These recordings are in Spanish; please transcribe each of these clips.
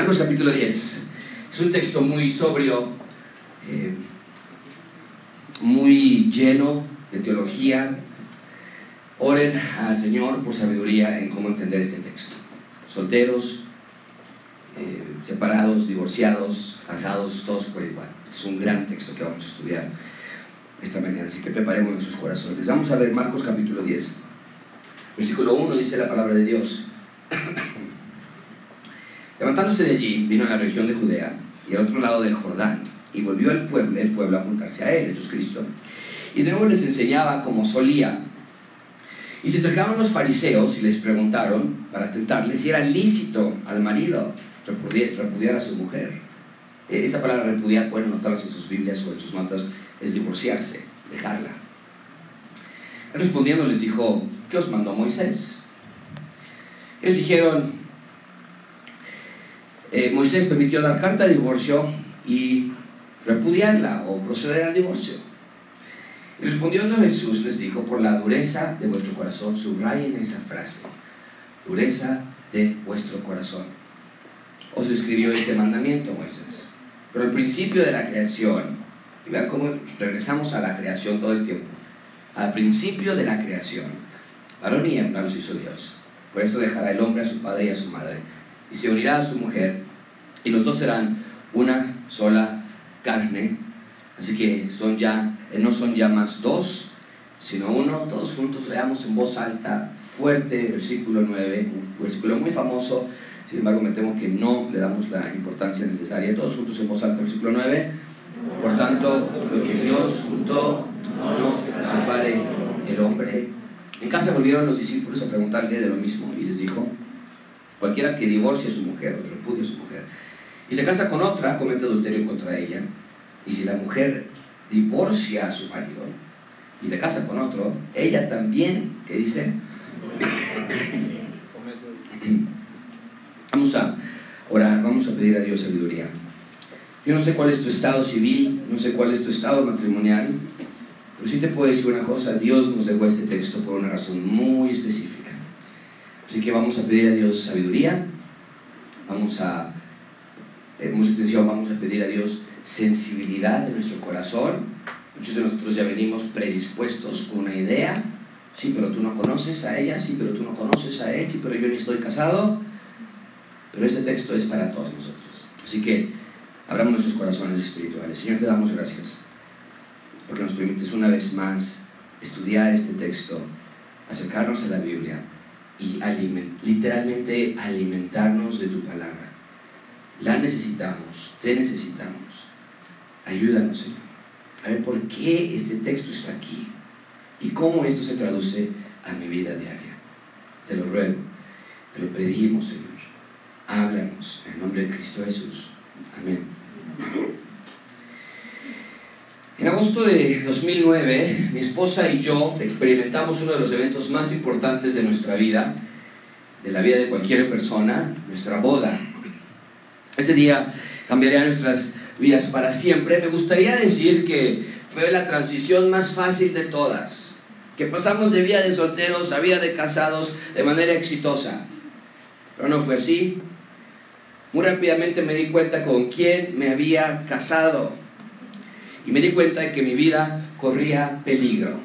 Marcos capítulo 10. Es un texto muy sobrio, eh, muy lleno de teología. Oren al Señor por sabiduría en cómo entender este texto. Solteros, eh, separados, divorciados, casados, todos por igual. Es un gran texto que vamos a estudiar esta mañana, así que preparemos nuestros corazones. Vamos a ver Marcos capítulo 10. Versículo 1 dice la palabra de Dios. Levantándose de allí, vino a la región de Judea y al otro lado del Jordán, y volvió el pueblo, el pueblo a juntarse a él, esto es Cristo. Y de nuevo les enseñaba como solía. Y se acercaron los fariseos y les preguntaron, para tentarles, si era lícito al marido repudiar, a su mujer. E, esa palabra repudiar, pueden notarlas en sus Biblias o en sus notas, es divorciarse, dejarla. Respondiendo les dijo, ¿qué os mandó Moisés? Ellos dijeron, eh, Moisés permitió dar carta de divorcio y repudiarla o proceder al divorcio. Y respondiendo Jesús les dijo, por la dureza de vuestro corazón, subrayen esa frase, dureza de vuestro corazón. Os escribió este mandamiento Moisés. Pero el principio de la creación, y vean cómo regresamos a la creación todo el tiempo, al principio de la creación, varón y hembra los hizo Dios. Por esto dejará el hombre a su padre y a su madre y se unirá a su mujer, y los dos serán una sola carne. Así que son ya, eh, no son ya más dos, sino uno. Todos juntos leamos en voz alta, fuerte, versículo 9, un versículo muy famoso. Sin embargo, me temo que no le damos la importancia necesaria. Todos juntos en voz alta, versículo 9. Por tanto, lo que Dios juntó, no separe el hombre. En casa volvieron los discípulos a preguntarle de lo mismo y les dijo, Cualquiera que divorcie a su mujer o repudie a su mujer y se casa con otra, comete adulterio contra ella. Y si la mujer divorcia a su marido y se casa con otro, ella también, ¿qué dice? Vamos a orar, vamos a pedir a Dios sabiduría. Yo no sé cuál es tu estado civil, no sé cuál es tu estado matrimonial, pero sí te puedo decir una cosa, Dios nos dejó este texto por una razón muy específica. Así que vamos a pedir a Dios sabiduría, vamos a, eh, mucha atención, vamos a pedir a Dios sensibilidad de nuestro corazón. Muchos de nosotros ya venimos predispuestos con una idea, sí, pero tú no conoces a ella, sí, pero tú no conoces a él, sí, pero yo ni estoy casado. Pero este texto es para todos nosotros. Así que abramos nuestros corazones espirituales. Señor, te damos gracias porque nos permites una vez más estudiar este texto, acercarnos a la Biblia y literalmente alimentarnos de tu palabra. La necesitamos, te necesitamos. Ayúdanos, Señor. A ver por qué este texto está aquí y cómo esto se traduce a mi vida diaria. Te lo ruego, te lo pedimos, Señor. Háblanos en nombre de Cristo Jesús. Amén. En agosto de 2009, mi esposa y yo experimentamos uno de los eventos más importantes de nuestra vida, de la vida de cualquier persona, nuestra boda. Ese día cambiaría nuestras vidas para siempre. Me gustaría decir que fue la transición más fácil de todas, que pasamos de vida de solteros a vida de casados de manera exitosa. Pero no fue así. Muy rápidamente me di cuenta con quién me había casado y me di cuenta de que mi vida corría peligro.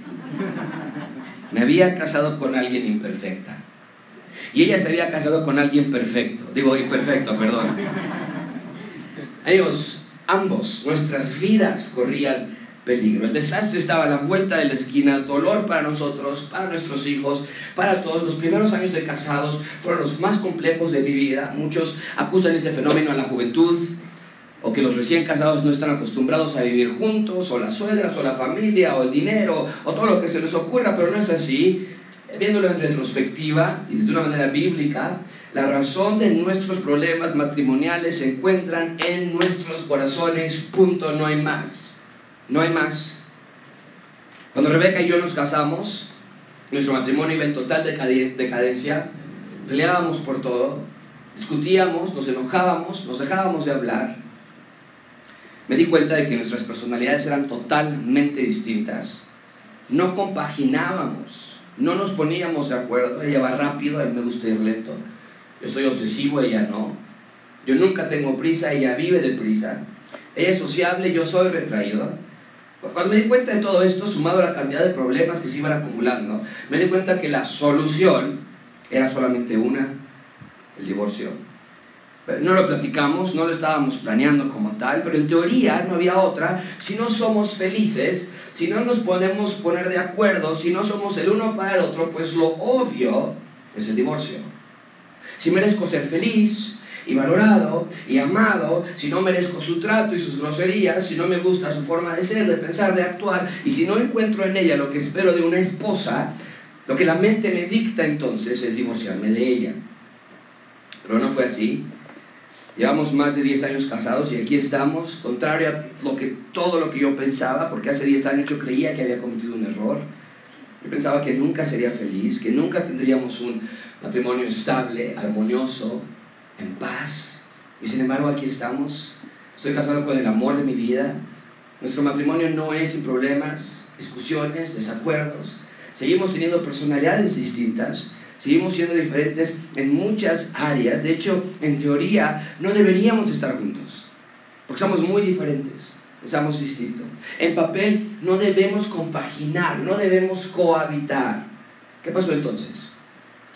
Me había casado con alguien imperfecta. Y ella se había casado con alguien perfecto. Digo, imperfecto, perdón. Ellos, ambos, nuestras vidas corrían peligro. El desastre estaba a la vuelta de la esquina, dolor para nosotros, para nuestros hijos, para todos. Los primeros años de casados fueron los más complejos de mi vida. Muchos acusan ese fenómeno a la juventud, o que los recién casados no están acostumbrados a vivir juntos, o las suegras, o la familia, o el dinero, o todo lo que se les ocurra, pero no es así. Viéndolo en retrospectiva y desde una manera bíblica, la razón de nuestros problemas matrimoniales se encuentran en nuestros corazones, punto, no hay más. No hay más. Cuando Rebeca y yo nos casamos, nuestro matrimonio iba en total decadencia, peleábamos por todo, discutíamos, nos enojábamos, nos dejábamos de hablar me di cuenta de que nuestras personalidades eran totalmente distintas. No compaginábamos, no nos poníamos de acuerdo. Ella va rápido, a mí me gusta ir lento. Yo soy obsesivo, ella no. Yo nunca tengo prisa, ella vive de prisa. Ella es sociable, yo soy retraído. Cuando me di cuenta de todo esto, sumado a la cantidad de problemas que se iban acumulando, me di cuenta que la solución era solamente una, el divorcio. No lo platicamos, no lo estábamos planeando como tal, pero en teoría no había otra. Si no somos felices, si no nos podemos poner de acuerdo, si no somos el uno para el otro, pues lo obvio es el divorcio. Si merezco ser feliz y valorado y amado, si no merezco su trato y sus groserías, si no me gusta su forma de ser, de pensar, de actuar, y si no encuentro en ella lo que espero de una esposa, lo que la mente me dicta entonces es divorciarme de ella. Pero no fue así. Llevamos más de 10 años casados y aquí estamos, contrario a lo que, todo lo que yo pensaba, porque hace 10 años yo creía que había cometido un error. Yo pensaba que nunca sería feliz, que nunca tendríamos un matrimonio estable, armonioso, en paz. Y sin embargo aquí estamos. Estoy casado con el amor de mi vida. Nuestro matrimonio no es sin problemas, discusiones, desacuerdos. Seguimos teniendo personalidades distintas, Seguimos siendo diferentes en muchas áreas. De hecho, en teoría, no deberíamos estar juntos. Porque somos muy diferentes. Pensamos distinto. En papel, no debemos compaginar, no debemos cohabitar. ¿Qué pasó entonces?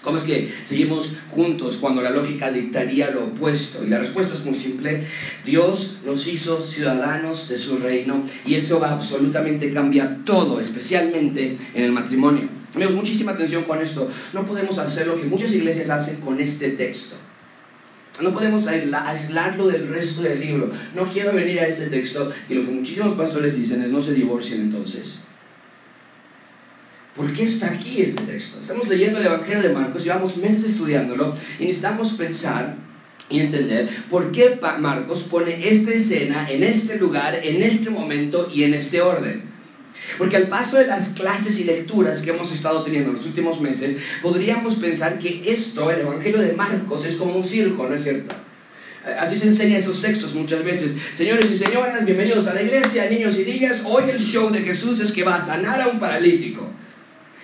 ¿Cómo es que seguimos juntos cuando la lógica dictaría lo opuesto? Y la respuesta es muy simple. Dios nos hizo ciudadanos de su reino y eso va absolutamente cambia todo, especialmente en el matrimonio. Amigos, muchísima atención con esto. No podemos hacer lo que muchas iglesias hacen con este texto. No podemos aislarlo del resto del libro. No quiero venir a este texto y lo que muchísimos pastores dicen es no se divorcien entonces. ¿Por qué está aquí este texto? Estamos leyendo el Evangelio de Marcos, llevamos meses estudiándolo y necesitamos pensar y entender por qué Marcos pone esta escena en este lugar, en este momento y en este orden. Porque al paso de las clases y lecturas que hemos estado teniendo en los últimos meses, podríamos pensar que esto, el Evangelio de Marcos, es como un circo, ¿no es cierto? Así se enseña estos textos muchas veces. Señores y señoras, bienvenidos a la iglesia, niños y niñas. Hoy el show de Jesús es que va a sanar a un paralítico.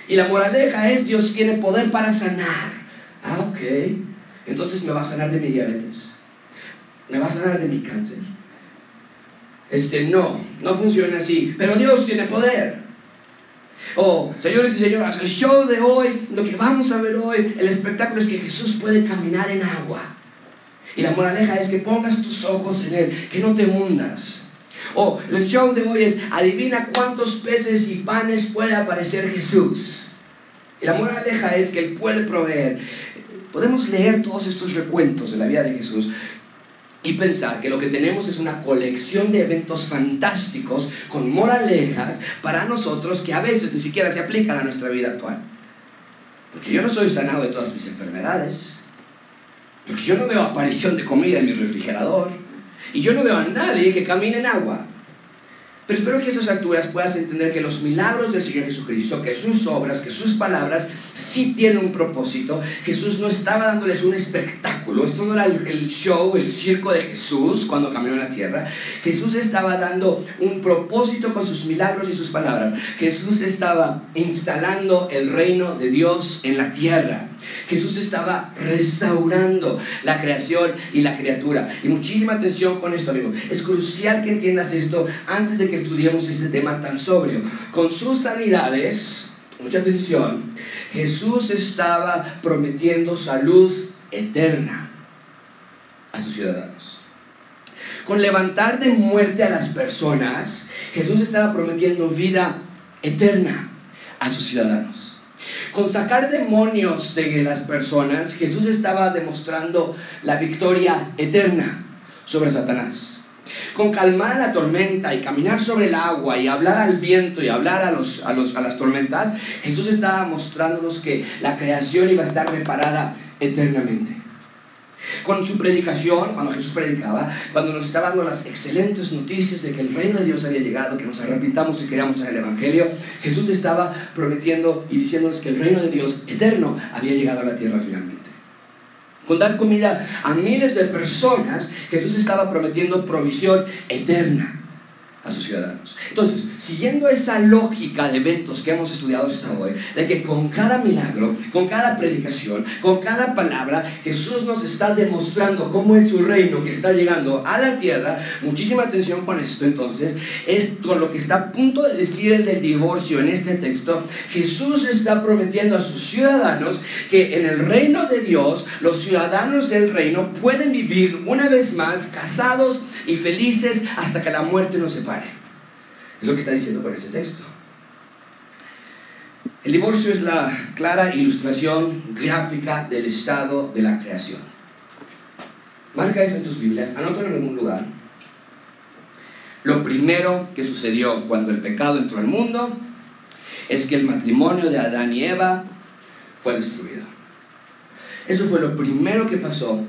Y la moraleja es, Dios tiene poder para sanar. Ah, ok. Entonces me va a sanar de mi diabetes. Me va a sanar de mi cáncer este, no, no funciona así. Pero Dios tiene poder. Oh, señores y señoras, el show de hoy, lo que vamos a ver hoy, el espectáculo es que Jesús puede caminar en agua. Y la moraleja es que pongas tus ojos en Él, que no te hundas. Oh, el show de hoy es adivina cuántos peces y panes puede aparecer Jesús. Y la moraleja es que Él puede proveer. Podemos leer todos estos recuentos de la vida de Jesús y pensar que lo que tenemos es una colección de eventos fantásticos con moralejas para nosotros que a veces ni siquiera se aplican a nuestra vida actual. Porque yo no soy sanado de todas mis enfermedades. Porque yo no veo aparición de comida en mi refrigerador. Y yo no veo a nadie que camine en agua. Pero espero que a esas alturas puedas entender que los milagros del Señor Jesucristo, que sus obras, que sus palabras sí tienen un propósito. Jesús no estaba dándoles un espectáculo. Esto no era el show, el circo de Jesús cuando caminó la tierra. Jesús estaba dando un propósito con sus milagros y sus palabras. Jesús estaba instalando el reino de Dios en la tierra. Jesús estaba restaurando la creación y la criatura. Y muchísima atención con esto, amigo. Es crucial que entiendas esto antes de que estudiemos este tema tan sobrio. Con sus sanidades, mucha atención, Jesús estaba prometiendo salud eterna a sus ciudadanos. Con levantar de muerte a las personas, Jesús estaba prometiendo vida eterna a sus ciudadanos. Con sacar demonios de las personas, Jesús estaba demostrando la victoria eterna sobre Satanás. Con calmar la tormenta y caminar sobre el agua y hablar al viento y hablar a, los, a, los, a las tormentas, Jesús estaba mostrándonos que la creación iba a estar reparada eternamente con su predicación, cuando Jesús predicaba, cuando nos estaba dando las excelentes noticias de que el reino de Dios había llegado, que nos arrepintamos y creamos en el Evangelio, Jesús estaba prometiendo y diciéndonos que el reino de Dios eterno había llegado a la tierra finalmente. Con dar comida a miles de personas, Jesús estaba prometiendo provisión eterna a sus ciudadanos. Entonces, siguiendo esa lógica de eventos que hemos estudiado hasta hoy, de que con cada milagro, con cada predicación, con cada palabra, Jesús nos está demostrando cómo es su reino que está llegando a la tierra, muchísima atención con esto entonces, es con lo que está a punto de decir el del divorcio en este texto, Jesús está prometiendo a sus ciudadanos que en el reino de Dios, los ciudadanos del reino pueden vivir una vez más casados y felices hasta que la muerte nos separe. Es lo que está diciendo con este texto. El divorcio es la clara ilustración gráfica del estado de la creación. Marca eso en tus Biblias, anótalo en algún lugar. Lo primero que sucedió cuando el pecado entró al mundo es que el matrimonio de Adán y Eva fue destruido. Eso fue lo primero que pasó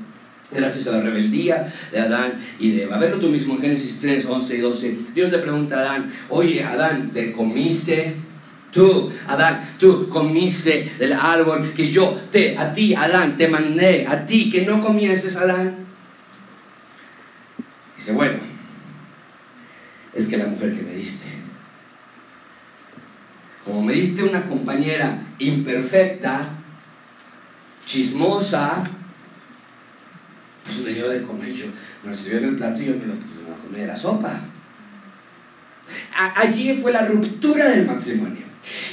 gracias a la rebeldía de Adán y de Eva. Verlo tú mismo en Génesis 3, 11 y 12. Dios le pregunta a Adán, oye Adán, ¿te comiste? Tú, Adán, tú comiste del árbol que yo te, a ti, Adán, te mandé, a ti que no comieses, Adán. Dice, bueno, es que la mujer que me diste, como me diste una compañera imperfecta, chismosa, pues me dio de comer. Yo me recibió en el plato y yo me lo puse a comer de la sopa. allí fue la ruptura del matrimonio.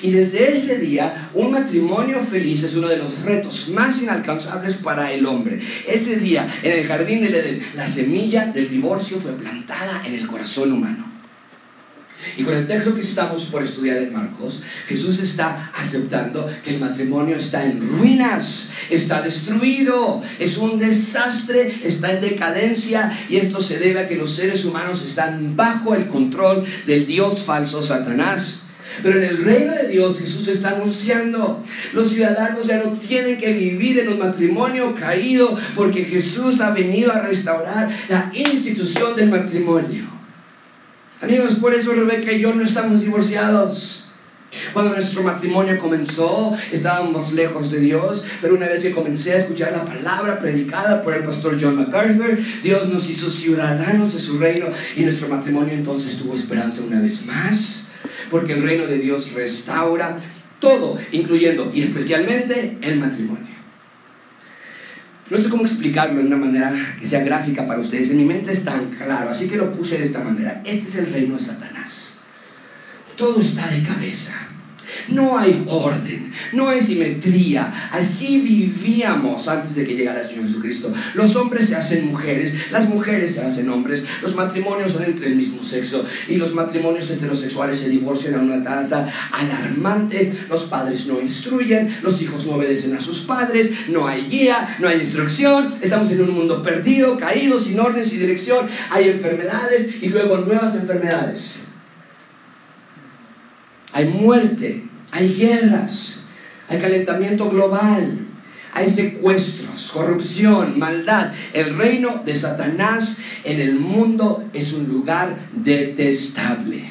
Y desde ese día, un matrimonio feliz es uno de los retos más inalcanzables para el hombre. Ese día, en el jardín del Edén, la semilla del divorcio fue plantada en el corazón humano. Y con el texto que estamos por estudiar en Marcos, Jesús está aceptando que el matrimonio está en ruinas, está destruido, es un desastre, está en decadencia y esto se debe a que los seres humanos están bajo el control del Dios falso Satanás. Pero en el reino de Dios Jesús está anunciando, los ciudadanos ya no tienen que vivir en un matrimonio caído porque Jesús ha venido a restaurar la institución del matrimonio. Amigos, por eso Rebeca y yo no estamos divorciados. Cuando nuestro matrimonio comenzó, estábamos lejos de Dios, pero una vez que comencé a escuchar la palabra predicada por el pastor John MacArthur, Dios nos hizo ciudadanos de su reino y nuestro matrimonio entonces tuvo esperanza una vez más, porque el reino de Dios restaura todo, incluyendo y especialmente el matrimonio. No sé cómo explicarlo de una manera que sea gráfica para ustedes. En mi mente es tan claro, así que lo puse de esta manera. Este es el reino de Satanás. Todo está de cabeza. No hay orden, no hay simetría. Así vivíamos antes de que llegara el Señor Jesucristo. Los hombres se hacen mujeres, las mujeres se hacen hombres, los matrimonios son entre el mismo sexo y los matrimonios heterosexuales se divorcian a una tasa alarmante. Los padres no instruyen, los hijos no obedecen a sus padres, no hay guía, no hay instrucción. Estamos en un mundo perdido, caído, sin orden, sin dirección. Hay enfermedades y luego nuevas enfermedades. Hay muerte, hay guerras, hay calentamiento global, hay secuestros, corrupción, maldad. El reino de Satanás en el mundo es un lugar detestable.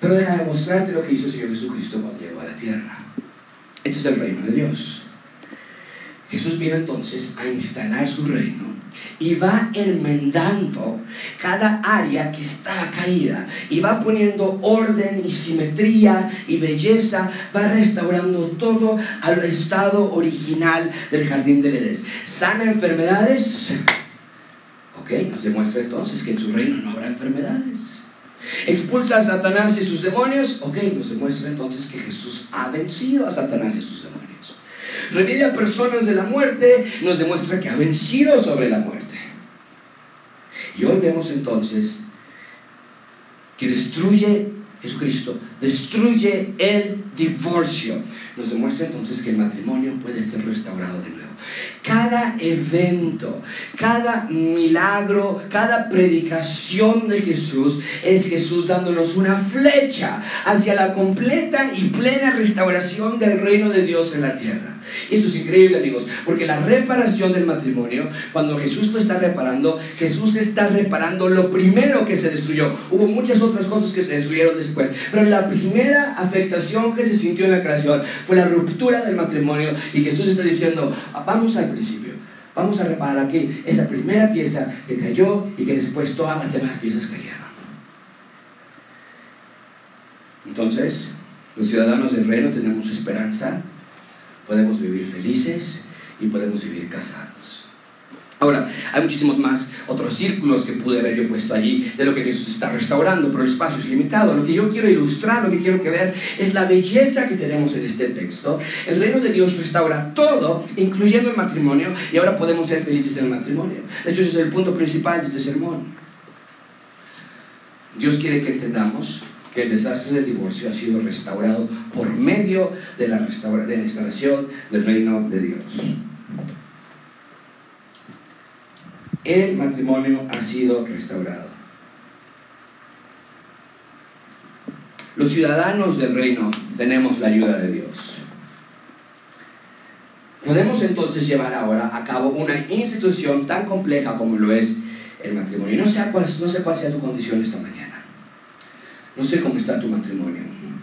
Pero deja de mostrarte lo que hizo el Señor Jesucristo cuando llegó a la tierra. Este es el reino de Dios. Jesús vino entonces a instalar su reino y va enmendando cada área que estaba caída y va poniendo orden y simetría y belleza, va restaurando todo al estado original del jardín del Edén. Sana enfermedades, ok, nos demuestra entonces que en su reino no habrá enfermedades. Expulsa a Satanás y sus demonios, ok, nos demuestra entonces que Jesús ha vencido a Satanás y sus demonios revive a personas de la muerte, nos demuestra que ha vencido sobre la muerte. Y hoy vemos entonces que destruye Jesucristo, destruye el divorcio. Nos demuestra entonces que el matrimonio puede ser restaurado de nuevo. Cada evento, cada milagro, cada predicación de Jesús es Jesús dándonos una flecha hacia la completa y plena restauración del reino de Dios en la tierra. Y esto es increíble, amigos, porque la reparación del matrimonio, cuando Jesús lo está reparando, Jesús está reparando lo primero que se destruyó. Hubo muchas otras cosas que se destruyeron después, pero la primera afectación que se sintió en la creación fue la ruptura del matrimonio y Jesús está diciendo, vamos al principio. Vamos a reparar aquí esa primera pieza que cayó y que después todas las demás piezas cayeron. Entonces, los ciudadanos del reino tenemos esperanza, podemos vivir felices y podemos vivir casados. Ahora, hay muchísimos más otros círculos que pude haber yo puesto allí de lo que Jesús está restaurando, pero el espacio es limitado. Lo que yo quiero ilustrar, lo que quiero que veas, es la belleza que tenemos en este texto. El reino de Dios restaura todo, incluyendo el matrimonio, y ahora podemos ser felices en el matrimonio. De hecho, ese es el punto principal de este sermón. Dios quiere que entendamos que el desastre del divorcio ha sido restaurado por medio de la, de la instalación del reino de Dios. El matrimonio ha sido restaurado. Los ciudadanos del reino tenemos la ayuda de Dios. Podemos entonces llevar ahora a cabo una institución tan compleja como lo es el matrimonio. No sé cuál, no sé cuál sea tu condición esta mañana. No sé cómo está tu matrimonio.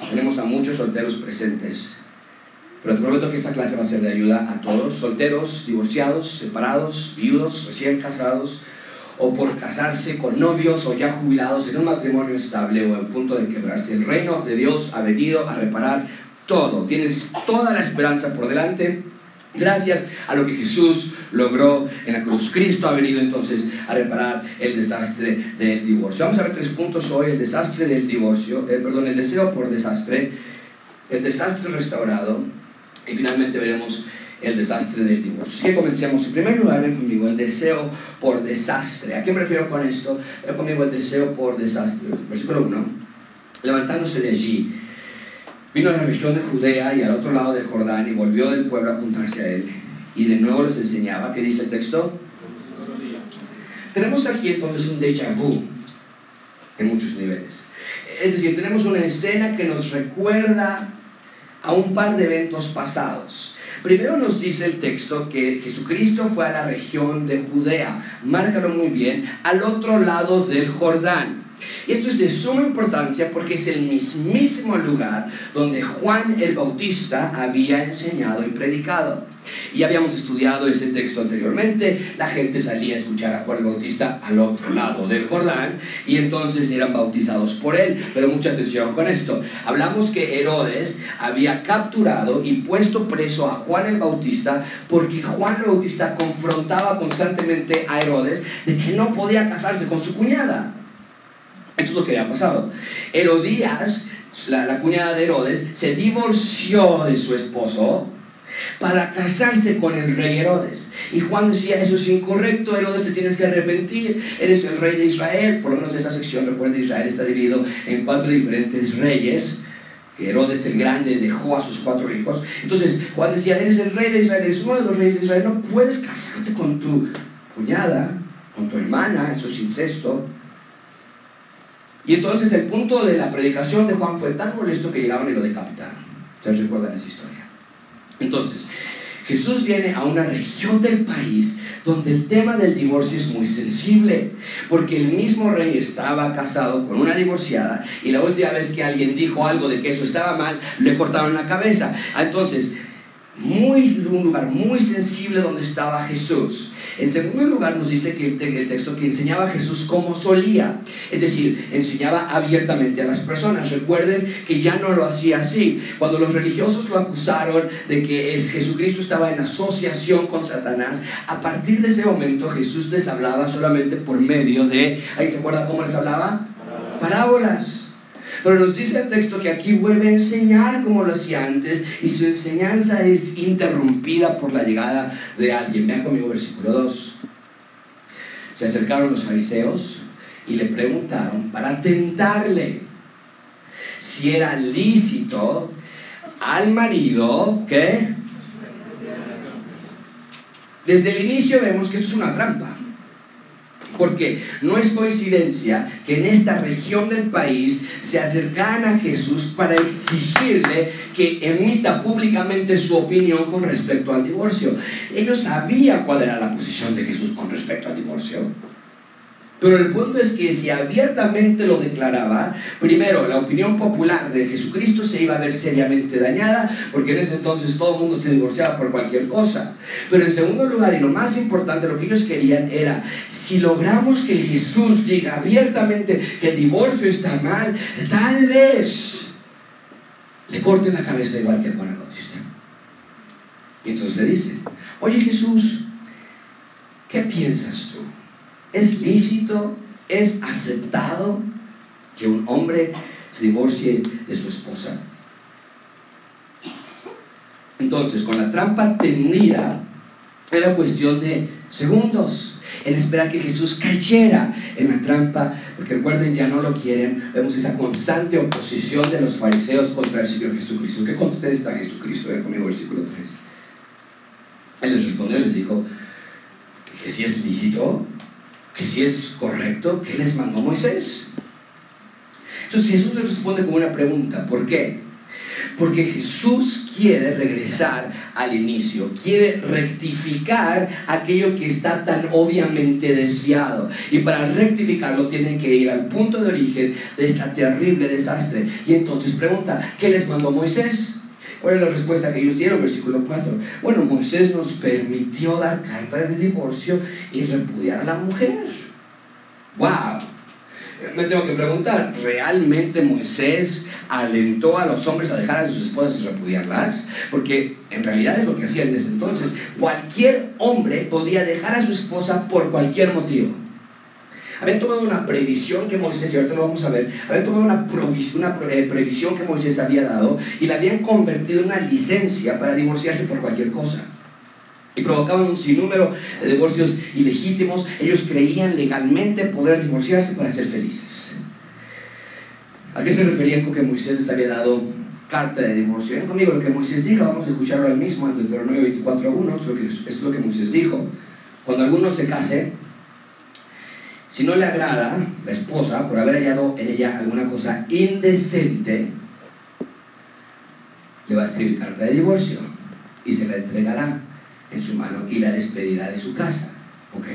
Tenemos a muchos solteros presentes. Pero te prometo que esta clase va a ser de ayuda a todos, solteros, divorciados, separados, viudos, recién casados, o por casarse con novios o ya jubilados en un matrimonio estable o en punto de quebrarse. El reino de Dios ha venido a reparar todo. Tienes toda la esperanza por delante. Gracias a lo que Jesús logró en la cruz. Cristo ha venido entonces a reparar el desastre del divorcio. Vamos a ver tres puntos hoy. El desastre del divorcio, eh, perdón, el deseo por desastre, el desastre restaurado y finalmente veremos el desastre del divorcio. Así que comencemos. En primer lugar, ven conmigo el deseo por desastre. ¿A qué me refiero con esto? Ven conmigo el deseo por desastre. Versículo 1. Levantándose de allí, vino a la región de Judea y al otro lado del Jordán y volvió del pueblo a juntarse a él. Y de nuevo les enseñaba. ¿Qué dice el texto? Tenemos aquí entonces un déjà vu en muchos niveles. Es decir, tenemos una escena que nos recuerda a un par de eventos pasados. Primero nos dice el texto que Jesucristo fue a la región de Judea, márcalo muy bien, al otro lado del Jordán. Esto es de suma importancia porque es el mismísimo lugar donde Juan el Bautista había enseñado y predicado. Y habíamos estudiado ese texto anteriormente, la gente salía a escuchar a Juan el Bautista al otro lado del Jordán y entonces eran bautizados por él. Pero mucha atención con esto. Hablamos que Herodes había capturado y puesto preso a Juan el Bautista porque Juan el Bautista confrontaba constantemente a Herodes de que no podía casarse con su cuñada. Eso es lo que había pasado. Herodías, la cuñada de Herodes, se divorció de su esposo para casarse con el rey Herodes. Y Juan decía, eso es incorrecto, Herodes, te tienes que arrepentir, eres el rey de Israel. Por lo menos esa sección, recuerda, Israel está dividido en cuatro diferentes reyes. Herodes el Grande dejó a sus cuatro hijos. Entonces Juan decía, eres el rey de Israel, eres uno de los reyes de Israel, no puedes casarte con tu cuñada, con tu hermana, eso es incesto. Y entonces el punto de la predicación de Juan fue tan molesto que llegaron y lo decapitaron. ¿Ustedes recuerdan esa historia? Entonces, Jesús viene a una región del país donde el tema del divorcio es muy sensible, porque el mismo rey estaba casado con una divorciada y la última vez que alguien dijo algo de que eso estaba mal, le cortaron la cabeza. Entonces, muy, un lugar muy sensible donde estaba Jesús. En segundo lugar, nos dice que el, texto que enseñaba a Jesús como solía, es decir, enseñaba abiertamente a las personas. Recuerden que ya no lo hacía así. Cuando los religiosos lo acusaron de que es, Jesucristo estaba en asociación con Satanás, a partir de ese momento Jesús les hablaba solamente por medio de, ¿ahí se acuerda cómo les hablaba? Parábolas. Pero nos dice el texto que aquí vuelve a enseñar como lo hacía antes y su enseñanza es interrumpida por la llegada de alguien. Vean conmigo versículo 2. Se acercaron los fariseos y le preguntaron para tentarle si era lícito al marido que... Desde el inicio vemos que esto es una trampa. Porque no es coincidencia que en esta región del país se acercan a Jesús para exigirle que emita públicamente su opinión con respecto al divorcio. Ellos sabían cuál era la posición de Jesús con respecto al divorcio. Pero el punto es que si abiertamente lo declaraba, primero, la opinión popular de Jesucristo se iba a ver seriamente dañada, porque en ese entonces todo el mundo se divorciaba por cualquier cosa. Pero en segundo lugar, y lo más importante, lo que ellos querían era, si logramos que Jesús diga abiertamente que el divorcio está mal, tal vez le corten la cabeza igual que a Juan Bautista. Y entonces le dice, oye Jesús, ¿qué piensas tú? ¿Es lícito, es aceptado que un hombre se divorcie de su esposa? Entonces, con la trampa tendida, era cuestión de segundos en esperar que Jesús cayera en la trampa, porque recuerden, ya no lo quieren. Vemos esa constante oposición de los fariseos contra el Señor Jesucristo. ¿Qué contesta Jesucristo? Ver conmigo, versículo 3. Él les respondió y les dijo que si es lícito si es correcto, ¿qué les mandó Moisés? Entonces Jesús les responde con una pregunta, ¿por qué? Porque Jesús quiere regresar al inicio, quiere rectificar aquello que está tan obviamente desviado. Y para rectificarlo tiene que ir al punto de origen de esta terrible desastre. Y entonces pregunta, ¿qué les mandó Moisés? ¿Cuál es la respuesta que ellos dieron? Versículo 4. Bueno, Moisés nos permitió dar carta de divorcio y repudiar a la mujer. ¡Wow! Me tengo que preguntar, ¿realmente Moisés alentó a los hombres a dejar a sus esposas y repudiarlas? Porque en realidad es lo que hacían desde entonces. Cualquier hombre podía dejar a su esposa por cualquier motivo habían tomado una previsión que Moisés, y ahorita lo vamos a ver, habían tomado una, una eh, previsión que Moisés había dado y la habían convertido en una licencia para divorciarse por cualquier cosa. Y provocaban un sinnúmero de divorcios ilegítimos. Ellos creían legalmente poder divorciarse para ser felices. ¿A qué se refería con que Moisés les había dado carta de divorcio? Ven conmigo lo que Moisés dijo, vamos a escucharlo al mismo, en Deuteronomio 24.1, esto es lo que Moisés dijo. Cuando alguno se case, si no le agrada la esposa por haber hallado en ella alguna cosa indecente, le va a escribir carta de divorcio y se la entregará en su mano y la despedirá de su casa. ¿Ok?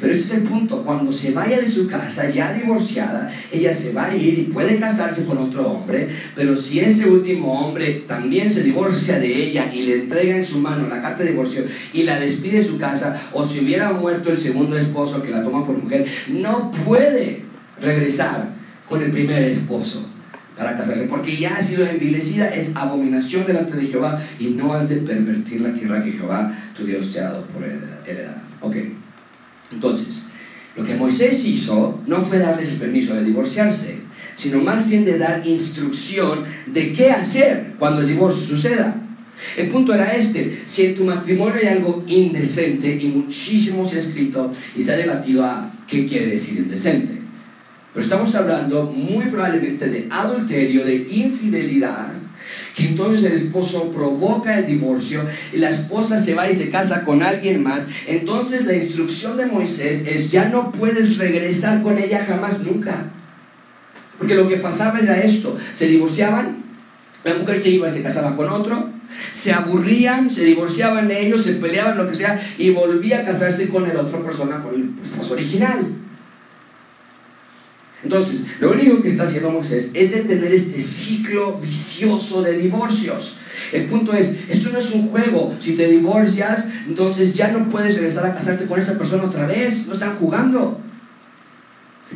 Pero ese es el punto. Cuando se vaya de su casa ya divorciada, ella se va a ir y puede casarse con otro hombre, pero si ese último hombre también se divorcia de ella y le entrega en su mano la carta de divorcio y la despide de su casa, o si hubiera muerto el segundo esposo que la toma por mujer, no puede regresar con el primer esposo para casarse, porque ya ha sido envilecida, es abominación delante de Jehová y no has de pervertir la tierra que Jehová tu Dios te ha dado por heredad. Ok, entonces, lo que Moisés hizo no fue darles el permiso de divorciarse, sino más bien de dar instrucción de qué hacer cuando el divorcio suceda. El punto era este, si en tu matrimonio hay algo indecente y muchísimo se ha escrito y se ha debatido qué quiere decir indecente. Pero estamos hablando muy probablemente de adulterio, de infidelidad, que entonces el esposo provoca el divorcio y la esposa se va y se casa con alguien más, entonces la instrucción de Moisés es ya no puedes regresar con ella jamás nunca. Porque lo que pasaba era esto, se divorciaban, la mujer se iba y se casaba con otro, se aburrían, se divorciaban de ellos, se peleaban, lo que sea, y volvía a casarse con el otro persona, con el esposo original. Entonces, lo único que está haciendo Moisés es detener este ciclo vicioso de divorcios. El punto es, esto no es un juego. Si te divorcias, entonces ya no puedes regresar a casarte con esa persona otra vez. No están jugando.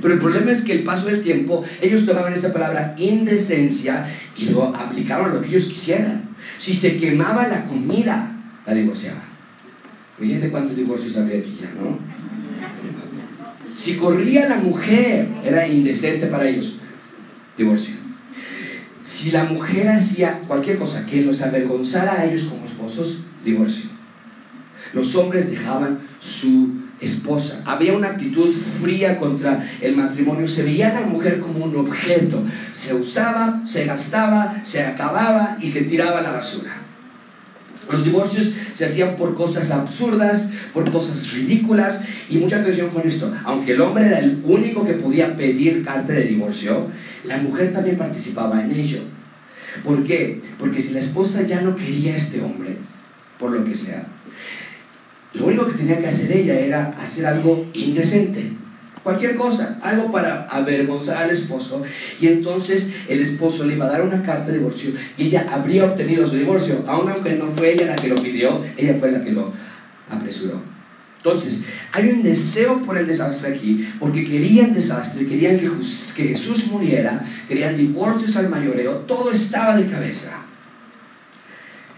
Pero el problema es que el paso del tiempo, ellos tomaban esa palabra indecencia y lo aplicaban a lo que ellos quisieran. Si se quemaba la comida, la divorciaban. Fíjate cuántos divorcios había aquí ya, ¿no? Si corría la mujer, era indecente para ellos. Divorcio. Si la mujer hacía cualquier cosa que los avergonzara a ellos como esposos, divorcio. Los hombres dejaban su esposa. Había una actitud fría contra el matrimonio. Se veía a la mujer como un objeto. Se usaba, se gastaba, se acababa y se tiraba a la basura. Los divorcios se hacían por cosas absurdas, por cosas ridículas y mucha atención con esto. Aunque el hombre era el único que podía pedir carta de divorcio, la mujer también participaba en ello. ¿Por qué? Porque si la esposa ya no quería a este hombre, por lo que sea, lo único que tenía que hacer ella era hacer algo indecente. Cualquier cosa, algo para avergonzar al esposo. Y entonces el esposo le iba a dar una carta de divorcio y ella habría obtenido su divorcio, aun aunque no fue ella la que lo pidió, ella fue la que lo apresuró. Entonces, hay un deseo por el desastre aquí, porque querían desastre, querían que, Jesús muriera, querían divorcios al mayoreo, todo estaba de cabeza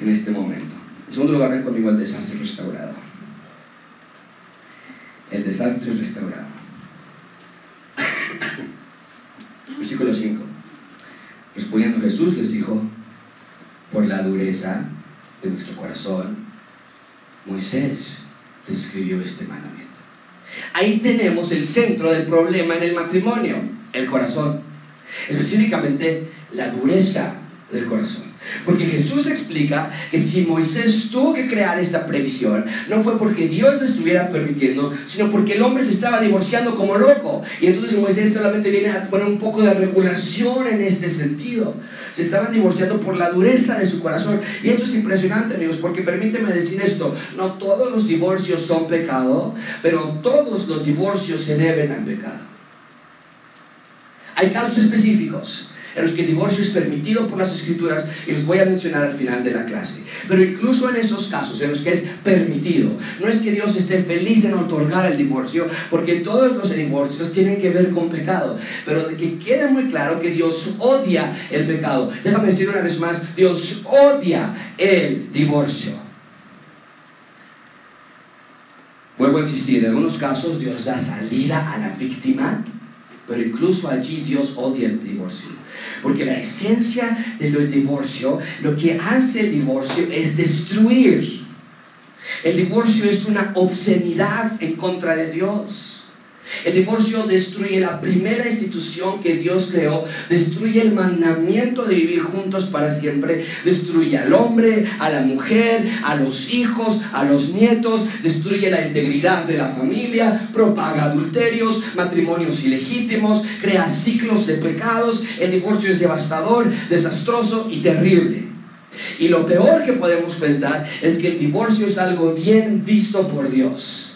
en este momento. En segundo lugar, ven conmigo el desastre restaurado. El desastre restaurado. Versículo 5. Respondiendo Jesús les dijo, por la dureza de nuestro corazón, Moisés les escribió este mandamiento. Ahí tenemos el centro del problema en el matrimonio, el corazón. Específicamente, la dureza del corazón. Porque Jesús explica que si Moisés tuvo que crear esta previsión, no fue porque Dios lo estuviera permitiendo, sino porque el hombre se estaba divorciando como loco. Y entonces Moisés solamente viene a poner un poco de regulación en este sentido. Se estaban divorciando por la dureza de su corazón. Y esto es impresionante, amigos, porque permíteme decir esto, no todos los divorcios son pecado, pero todos los divorcios se deben al pecado. Hay casos específicos en los que el divorcio es permitido por las escrituras y los voy a mencionar al final de la clase. Pero incluso en esos casos en los que es permitido, no es que Dios esté feliz en otorgar el divorcio, porque todos los divorcios tienen que ver con pecado, pero que quede muy claro que Dios odia el pecado. Déjame decir una vez más, Dios odia el divorcio. Vuelvo a insistir, en algunos casos Dios da salida a la víctima pero incluso allí Dios odia el divorcio. Porque la esencia del divorcio, lo que hace el divorcio es destruir. El divorcio es una obscenidad en contra de Dios. El divorcio destruye la primera institución que Dios creó, destruye el mandamiento de vivir juntos para siempre, destruye al hombre, a la mujer, a los hijos, a los nietos, destruye la integridad de la familia, propaga adulterios, matrimonios ilegítimos, crea ciclos de pecados. El divorcio es devastador, desastroso y terrible. Y lo peor que podemos pensar es que el divorcio es algo bien visto por Dios.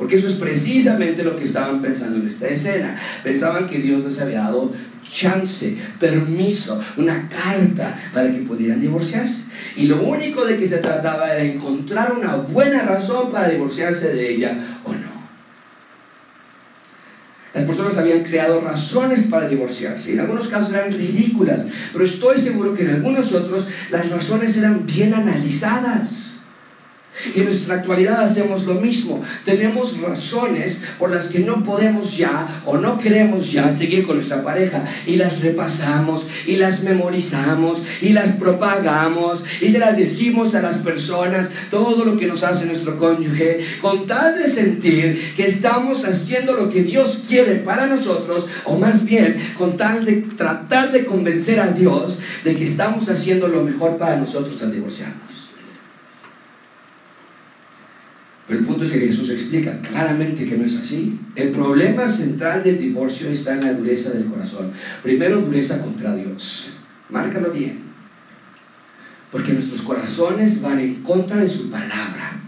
Porque eso es precisamente lo que estaban pensando en esta escena. Pensaban que Dios les había dado chance, permiso, una carta para que pudieran divorciarse. Y lo único de que se trataba era encontrar una buena razón para divorciarse de ella o no. Las personas habían creado razones para divorciarse. En algunos casos eran ridículas, pero estoy seguro que en algunos otros las razones eran bien analizadas. Y en nuestra actualidad hacemos lo mismo. Tenemos razones por las que no podemos ya o no queremos ya seguir con nuestra pareja y las repasamos y las memorizamos y las propagamos y se las decimos a las personas todo lo que nos hace nuestro cónyuge con tal de sentir que estamos haciendo lo que Dios quiere para nosotros o más bien con tal de tratar de convencer a Dios de que estamos haciendo lo mejor para nosotros al divorciarnos. Pero el punto es que Jesús explica claramente que no es así. El problema central del divorcio está en la dureza del corazón. Primero, dureza contra Dios. Márcalo bien. Porque nuestros corazones van en contra de su palabra.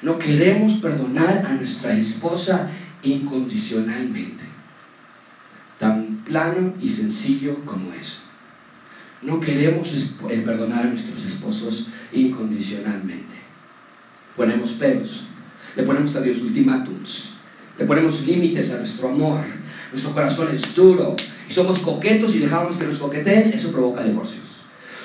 No queremos perdonar a nuestra esposa incondicionalmente. Tan plano y sencillo como eso. No queremos eh, perdonar a nuestros esposos incondicionalmente. Ponemos pelos le ponemos a Dios ultimátums, le ponemos límites a nuestro amor, nuestro corazón es duro y somos coquetos y dejamos que nos coqueteen, eso provoca divorcios.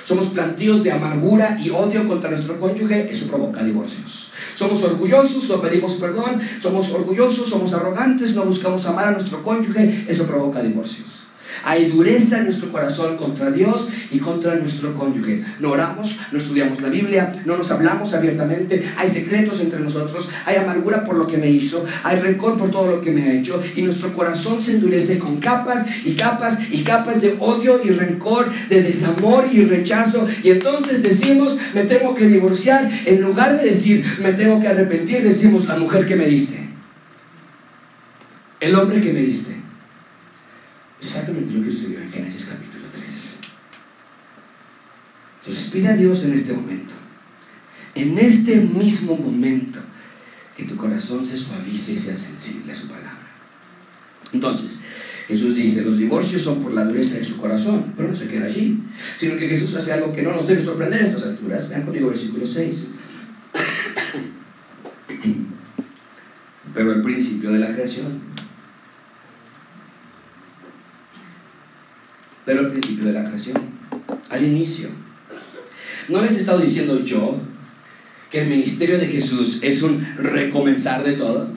Somos plantíos de amargura y odio contra nuestro cónyuge, eso provoca divorcios. Somos orgullosos, no pedimos perdón, somos orgullosos, somos arrogantes, no buscamos amar a nuestro cónyuge, eso provoca divorcios. Hay dureza en nuestro corazón contra Dios y contra nuestro cónyuge. No oramos, no estudiamos la Biblia, no nos hablamos abiertamente, hay secretos entre nosotros, hay amargura por lo que me hizo, hay rencor por todo lo que me ha hecho. Y nuestro corazón se endurece con capas y capas y capas de odio y rencor, de desamor y rechazo. Y entonces decimos, me tengo que divorciar, en lugar de decir, me tengo que arrepentir, decimos, la mujer que me diste, el hombre que me diste exactamente lo que sucedió en Génesis capítulo 3. Entonces pide a Dios en este momento, en este mismo momento, que tu corazón se suavice y sea sensible a su palabra. Entonces, Jesús dice, los divorcios son por la dureza de su corazón, pero no se queda allí, sino que Jesús hace algo que no nos debe sorprender a estas alturas. Vean conmigo versículo 6. Pero el principio de la creación. Pero el principio de la creación. Al inicio. ¿No les he estado diciendo yo que el ministerio de Jesús es un recomenzar de todo?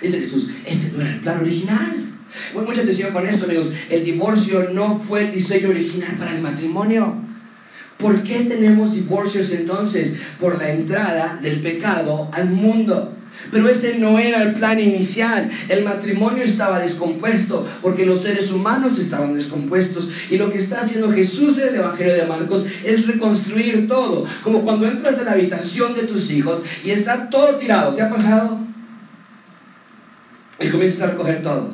Dice Jesús, ese no era el plan original. mucha atención con esto, amigos. El divorcio no fue el diseño original para el matrimonio. ¿Por qué tenemos divorcios entonces? Por la entrada del pecado al mundo. Pero ese no era el plan inicial. El matrimonio estaba descompuesto porque los seres humanos estaban descompuestos. Y lo que está haciendo Jesús en el Evangelio de Marcos es reconstruir todo. Como cuando entras a la habitación de tus hijos y está todo tirado. ¿Te ha pasado? Y comienzas a recoger todo.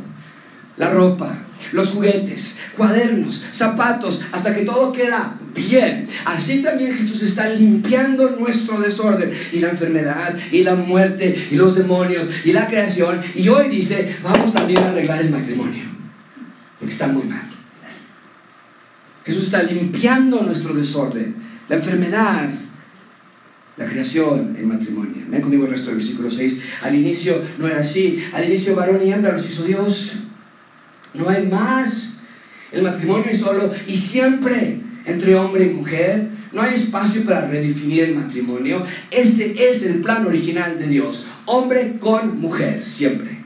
La ropa, los juguetes, cuadernos, zapatos, hasta que todo queda bien. Así también Jesús está limpiando nuestro desorden y la enfermedad y la muerte y los demonios y la creación. Y hoy dice, vamos también a arreglar el matrimonio, porque está muy mal. Jesús está limpiando nuestro desorden, la enfermedad, la creación, el matrimonio. Ven conmigo el resto del versículo 6. Al inicio no era así. Al inicio varón y hembra los hizo Dios. No hay más. El matrimonio es solo y siempre entre hombre y mujer. No hay espacio para redefinir el matrimonio. Ese es el plan original de Dios. Hombre con mujer, siempre.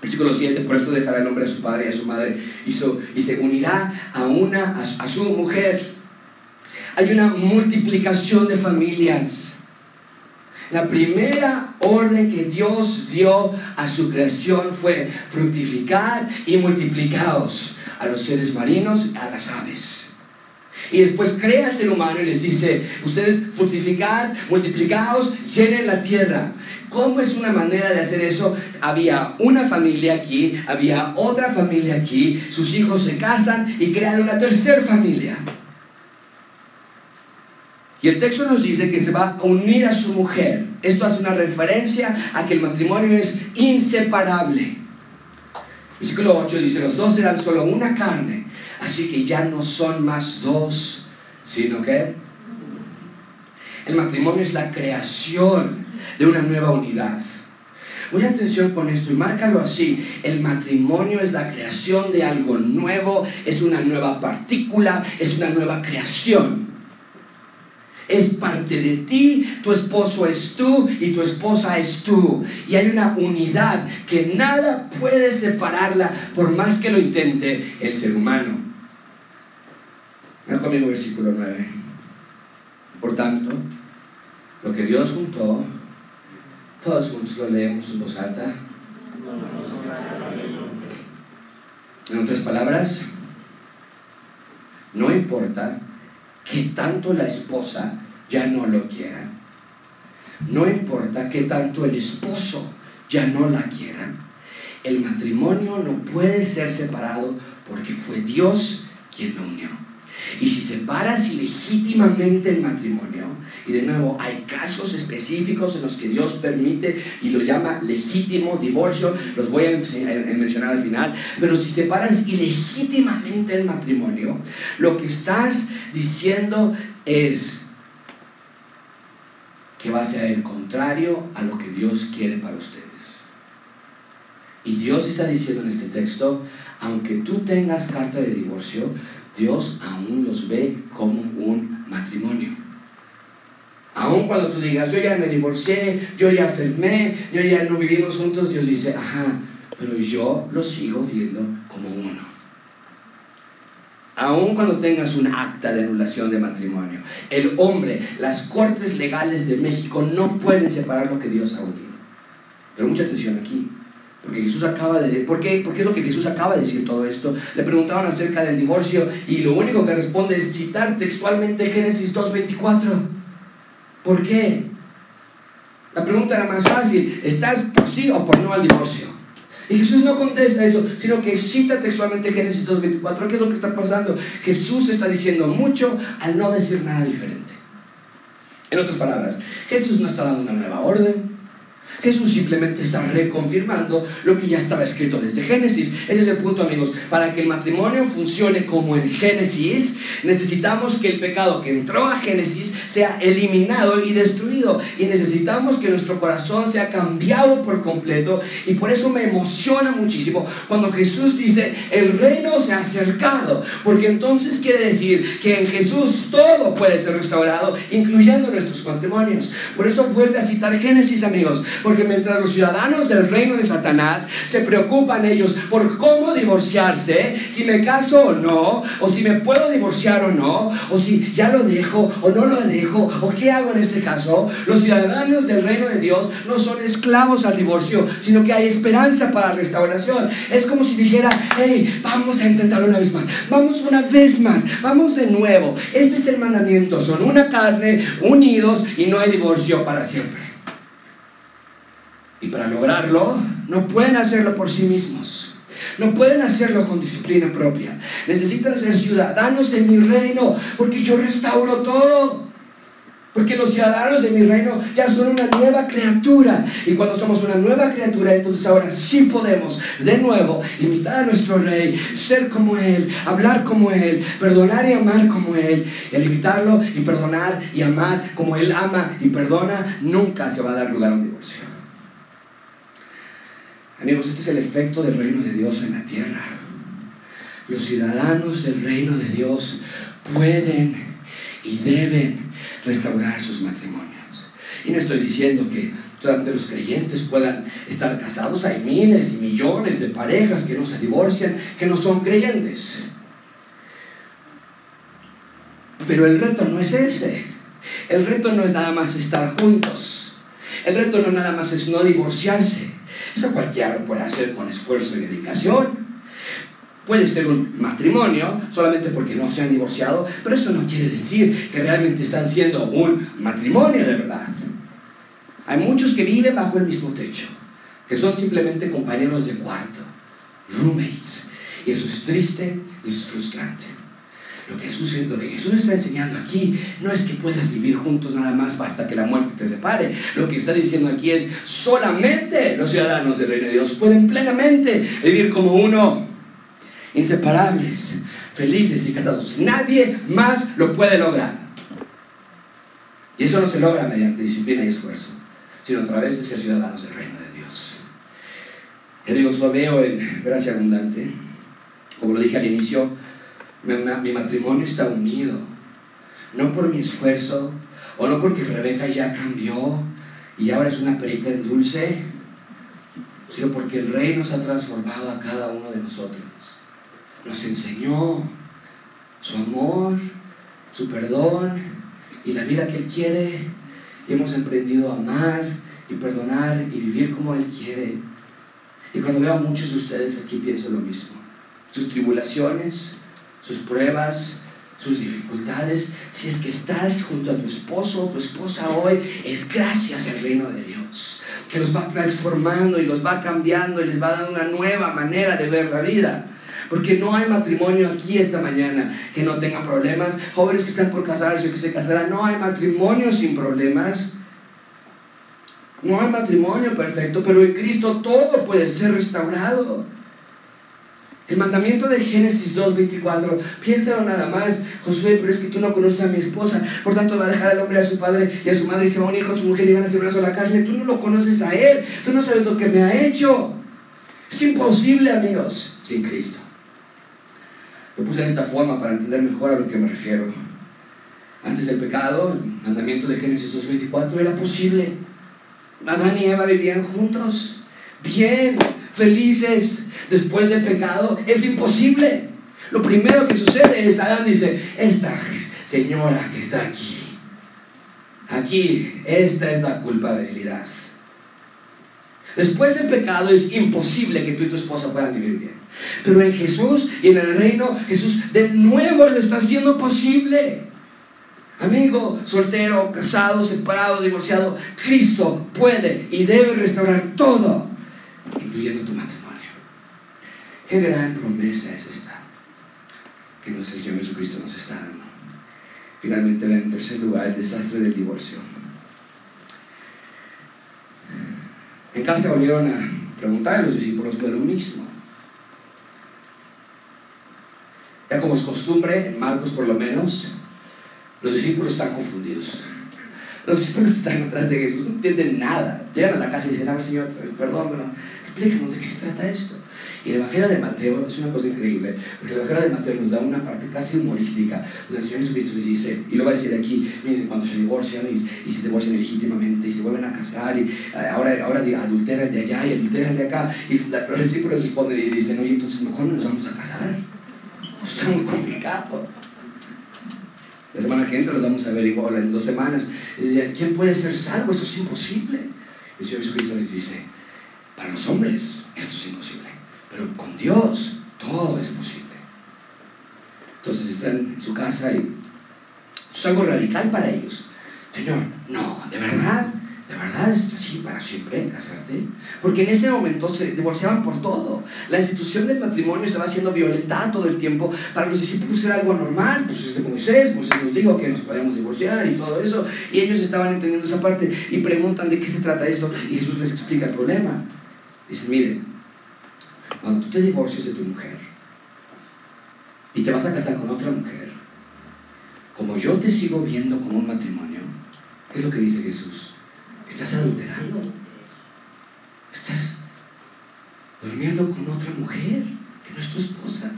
Versículo 7, por esto dejará el hombre a su padre y a su madre y, y se unirá a una, a su mujer. Hay una multiplicación de familias. La primera orden que Dios dio a su creación fue fructificar y multiplicaos a los seres marinos, a las aves. Y después crea al ser humano y les dice, ustedes fructificar, multiplicaos, llenen la tierra. ¿Cómo es una manera de hacer eso? Había una familia aquí, había otra familia aquí, sus hijos se casan y crean una tercera familia. Y el texto nos dice que se va a unir a su mujer. Esto hace una referencia a que el matrimonio es inseparable. Versículo 8 dice, los dos serán solo una carne, así que ya no son más dos, sino que el matrimonio es la creación de una nueva unidad. Mucha atención con esto y márcalo así. El matrimonio es la creación de algo nuevo, es una nueva partícula, es una nueva creación es parte de ti, tu esposo es tú y tu esposa es tú. Y hay una unidad que nada puede separarla por más que lo intente el ser humano. Ven conmigo versículo 9. Por tanto, lo que Dios juntó, todos juntos lo leemos en voz alta. En otras palabras, no importa que tanto la esposa ya no lo quiera. No importa que tanto el esposo ya no la quiera. El matrimonio no puede ser separado porque fue Dios quien lo unió. Y si separas ilegítimamente el matrimonio, y de nuevo hay casos específicos en los que Dios permite y lo llama legítimo divorcio, los voy a mencionar al final, pero si separas ilegítimamente el matrimonio, lo que estás diciendo es que va a ser el contrario a lo que Dios quiere para ustedes. Y Dios está diciendo en este texto, aunque tú tengas carta de divorcio, Dios aún los ve como un matrimonio. Aún cuando tú digas, yo ya me divorcié, yo ya firmé, yo ya no vivimos juntos, Dios dice, ajá, pero yo lo sigo viendo como uno. Aún cuando tengas un acta de anulación de matrimonio, el hombre, las cortes legales de México no pueden separar lo que Dios ha unido. Pero mucha atención aquí. Porque Jesús acaba de... ¿Por qué? Porque es lo que Jesús acaba de decir todo esto. Le preguntaban acerca del divorcio y lo único que responde es citar textualmente Génesis 2.24. ¿Por qué? La pregunta era más fácil. ¿Estás por sí o por no al divorcio? Y Jesús no contesta eso, sino que cita textualmente Génesis 2.24. ¿Qué es lo que está pasando? Jesús está diciendo mucho al no decir nada diferente. En otras palabras, Jesús no está dando una nueva orden, Jesús simplemente está reconfirmando lo que ya estaba escrito desde Génesis. Ese es el punto, amigos. Para que el matrimonio funcione como en Génesis, necesitamos que el pecado que entró a Génesis sea eliminado y destruido. Y necesitamos que nuestro corazón sea cambiado por completo. Y por eso me emociona muchísimo cuando Jesús dice, el reino se ha acercado. Porque entonces quiere decir que en Jesús todo puede ser restaurado, incluyendo nuestros matrimonios. Por eso vuelve a citar Génesis, amigos. Porque mientras los ciudadanos del reino de Satanás se preocupan ellos por cómo divorciarse, si me caso o no, o si me puedo divorciar o no, o si ya lo dejo o no lo dejo, o qué hago en este caso, los ciudadanos del reino de Dios no son esclavos al divorcio, sino que hay esperanza para restauración. Es como si dijera, hey, vamos a intentarlo una vez más, vamos una vez más, vamos de nuevo. Este es el mandamiento, son una carne, unidos y no hay divorcio para siempre. Y para lograrlo, no pueden hacerlo por sí mismos. No pueden hacerlo con disciplina propia. Necesitan ser ciudadanos de mi reino, porque yo restauro todo. Porque los ciudadanos de mi reino ya son una nueva criatura. Y cuando somos una nueva criatura, entonces ahora sí podemos de nuevo imitar a nuestro rey, ser como Él, hablar como Él, perdonar y amar como Él. El imitarlo y perdonar y amar como Él ama y perdona, nunca se va a dar lugar a un divorcio. Amigos, este es el efecto del reino de Dios en la tierra. Los ciudadanos del reino de Dios pueden y deben restaurar sus matrimonios. Y no estoy diciendo que solamente los creyentes puedan estar casados. Hay miles y millones de parejas que no se divorcian, que no son creyentes. Pero el reto no es ese. El reto no es nada más estar juntos. El reto no nada más es no divorciarse. Eso cualquiera lo puede hacer con esfuerzo y dedicación. Puede ser un matrimonio solamente porque no se han divorciado, pero eso no quiere decir que realmente están siendo un matrimonio de verdad. Hay muchos que viven bajo el mismo techo, que son simplemente compañeros de cuarto, roommates. Y eso es triste y es frustrante. Lo que, Jesús, lo que Jesús está enseñando aquí no es que puedas vivir juntos nada más basta que la muerte te separe. Lo que está diciendo aquí es solamente los ciudadanos del reino de Dios pueden plenamente vivir como uno, inseparables, felices y casados. Nadie más lo puede lograr. Y eso no se logra mediante disciplina y esfuerzo, sino a través de ser ciudadanos del reino de Dios. Amigos, lo veo en gracia abundante. Como lo dije al inicio, mi, matrimonio está unido. No por mi esfuerzo, o no porque Rebeca ya cambió y ahora es una perita en dulce, sino porque el Rey nos ha transformado a cada uno de nosotros. Nos enseñó su amor, su perdón y la vida que Él quiere. Y hemos aprendido a amar y perdonar y vivir como Él quiere. Y cuando veo a muchos de ustedes aquí pienso lo mismo. Sus tribulaciones, sus pruebas, sus dificultades, si es que estás junto a tu esposo o tu esposa hoy, es gracias al reino de Dios, que los va transformando y los va cambiando y les va dando una nueva manera de ver la vida. Porque no hay matrimonio aquí esta mañana que no tenga problemas. Jóvenes que están por casarse o que se casarán, no hay matrimonio sin problemas. No hay matrimonio perfecto, pero en Cristo todo puede ser restaurado. El mandamiento de Génesis 2.24, piénsalo nada más, Josué, pero es que tú no conoces a mi esposa, por tanto va a dejar al hombre a su padre y a su madre y se va a unir con su mujer y van a ser brazo a la carne. Tú no lo conoces a él, tú no sabes lo que me ha hecho. Es imposible, amigos, sin Cristo. Lo puse de esta forma para entender mejor a lo que me refiero. Antes del pecado, el mandamiento de Génesis 2.24 era posible. Adán y Eva vivían juntos, bien, felices, después del pecado, es imposible. Lo primero que sucede es Adán dice, esta señora que está aquí, aquí, esta es la culpabilidad. Después del pecado es imposible que tú y tu esposa puedan vivir bien. Pero en Jesús y en el reino, Jesús de nuevo lo está haciendo posible. Amigo, soltero, casado, separado, divorciado, Cristo puede y debe restaurar todo, incluyendo tu matrimonio. Qué gran promesa es esta que nuestro Señor Jesucristo nos está dando. Finalmente, en tercer lugar, el desastre del divorcio. En casa volvieron a preguntar a los discípulos de lo mismo. Ya como es costumbre, en Marcos por lo menos, los discípulos están confundidos. Los discípulos están atrás de Jesús, no entienden nada. Llegan a la casa y dicen, a ver, Señor, perdón, pero explícanos de qué se trata esto. Y el Evangelio de Mateo es una cosa increíble, porque el Evangelio de Mateo nos da una parte casi humorística, donde el Señor Jesucristo les dice, y lo va a decir aquí, miren, cuando se divorcian y, se divorcian legítimamente y se vuelven a casar, y eh, ahora, ahora adulteran de allá y adulteran de acá, y los discípulos responden y dicen, oye, entonces mejor no nos vamos a casar. Está muy complicado. La semana que entra los vamos a ver igual en dos semanas. Y ¿quién puede ser salvo? Esto es imposible. El Señor Jesucristo les dice, para los hombres esto es imposible, pero con Dios todo es posible. Entonces están en su casa y es algo radical para ellos. Señor, no, de verdad, ¿De verdad es así para siempre casarte? Porque en ese momento se divorciaban por todo. La institución del matrimonio estaba siendo violentada todo el tiempo. Para los discípulos era algo normal. Pues es de Moisés, Moisés nos dijo que nos podíamos divorciar y todo eso. Y ellos estaban entendiendo esa parte y preguntan de qué se trata esto. Y Jesús les explica el problema. Dice, miren, cuando tú te divorcias de tu mujer y te vas a casar con otra mujer, como yo te sigo viendo como un matrimonio, ¿qué es lo que dice Jesús? Estás adulterando. Estás durmiendo con otra mujer que no es tu esposa.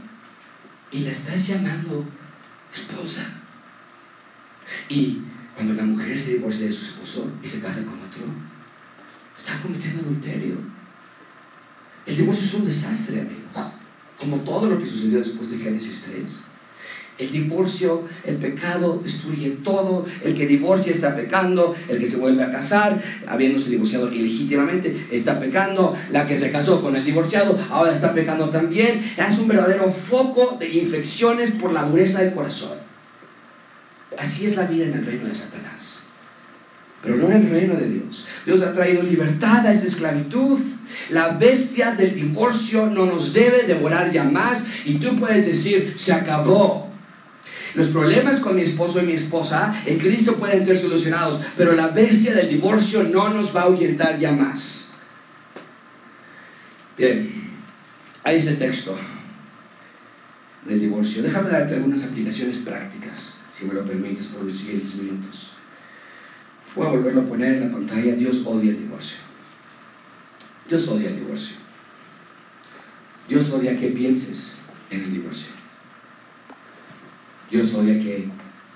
Y la estás llamando esposa. Y cuando la mujer se divorcia de su esposo y se casa con otro, está cometiendo adulterio. El divorcio es un desastre, amigos. Como todo lo que sucedió después de Génesis 3. El divorcio, el pecado destruye todo. El que divorcia está pecando. El que se vuelve a casar, habiéndose divorciado ilegítimamente, está pecando. La que se casó con el divorciado, ahora está pecando también. Es un verdadero foco de infecciones por la dureza del corazón. Así es la vida en el reino de Satanás. Pero no en el reino de Dios. Dios ha traído libertad a esa esclavitud. La bestia del divorcio no nos debe devorar ya más. Y tú puedes decir, se acabó. Los problemas con mi esposo y mi esposa en Cristo pueden ser solucionados, pero la bestia del divorcio no nos va a ahuyentar ya más. Bien, ahí es el texto del divorcio. Déjame darte algunas aplicaciones prácticas, si me lo permites, por los siguientes minutos. Voy a volverlo a poner en la pantalla. Dios odia el divorcio. Dios odia el divorcio. Dios odia que pienses en el divorcio. Dios odia que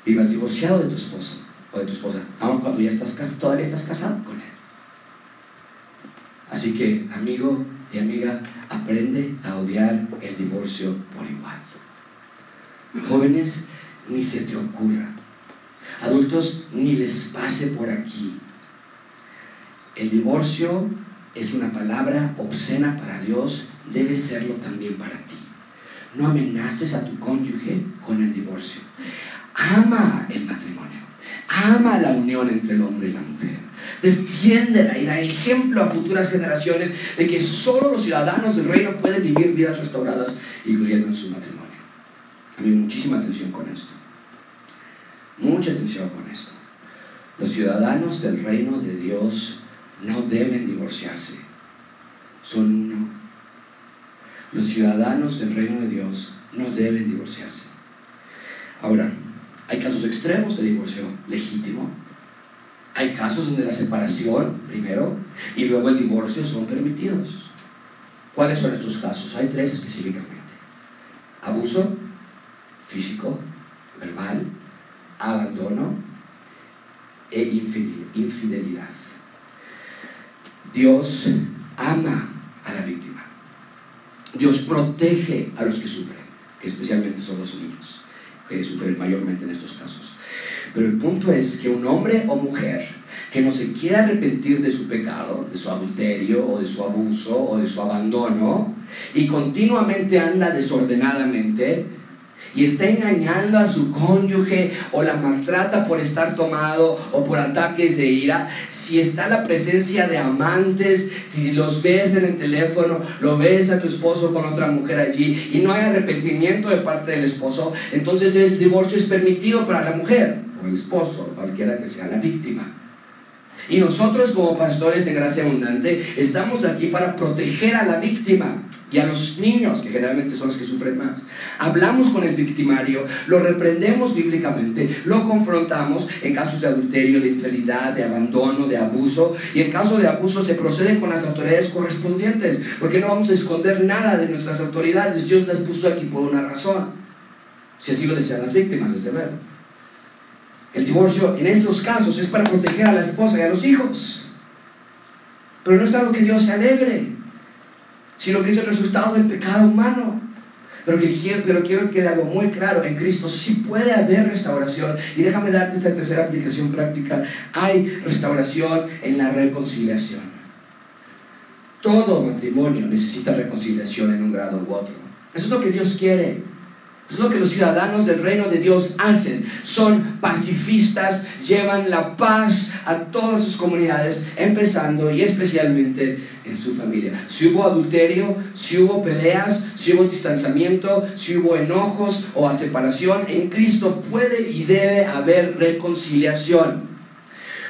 vivas divorciado de tu esposo o de tu esposa, aun cuando ya estás todavía estás casado con él. Así que, amigo y amiga, aprende a odiar el divorcio por igual. Jóvenes, ni se te ocurra. Adultos, ni les pase por aquí. El divorcio es una palabra obscena para Dios, debe serlo también para ti. No amenaces a tu cónyuge con el divorcio. Ama el matrimonio. Ama la unión entre el hombre y la mujer. Defiéndela y da ejemplo a futuras generaciones de que solo los ciudadanos del reino pueden vivir vidas restauradas, incluyendo en su matrimonio. A mí muchísima atención con esto. Mucha atención con esto. Los ciudadanos del reino de Dios no deben divorciarse. Son uno los ciudadanos del reino de Dios no deben divorciarse. Ahora, hay casos extremos de divorcio legítimo. Hay casos donde la separación primero y luego el divorcio son permitidos. ¿Cuáles son estos casos? Hay tres específicamente. Abuso físico, verbal, abandono e infidelidad. Dios ama a la víctima. Dios protege a los que sufren, que especialmente son los niños, que sufren mayormente en estos casos. Pero el punto es que un hombre o mujer que no se quiera arrepentir de su pecado, de su adulterio o de su abuso o de su abandono, y continuamente anda desordenadamente, y está engañando a su cónyuge o la maltrata por estar tomado o por ataques de ira, si está la presencia de amantes, si los ves en el teléfono, lo ves a tu esposo con otra mujer allí y no hay arrepentimiento de parte del esposo, entonces el divorcio es permitido para la mujer o el esposo, cualquiera que sea la víctima. Y nosotros como pastores de gracia abundante estamos aquí para proteger a la víctima y a los niños, que generalmente son los que sufren más. Hablamos con el victimario, lo reprendemos bíblicamente, lo confrontamos en casos de adulterio, de infidelidad, de abandono, de abuso. Y en caso de abuso se procede con las autoridades correspondientes, porque no vamos a esconder nada de nuestras autoridades. Dios las puso aquí por una razón, si así lo desean las víctimas, desde luego. El divorcio en estos casos es para proteger a la esposa y a los hijos. Pero no es algo que Dios se alegre, sino que es el resultado del pecado humano. Pero, quiero, pero quiero que algo muy claro, en Cristo sí puede haber restauración. Y déjame darte esta tercera aplicación práctica. Hay restauración en la reconciliación. Todo matrimonio necesita reconciliación en un grado u otro. Eso es lo que Dios quiere. Es lo que los ciudadanos del reino de Dios hacen. Son pacifistas, llevan la paz a todas sus comunidades, empezando y especialmente en su familia. Si hubo adulterio, si hubo peleas, si hubo distanciamiento, si hubo enojos o separación, en Cristo puede y debe haber reconciliación.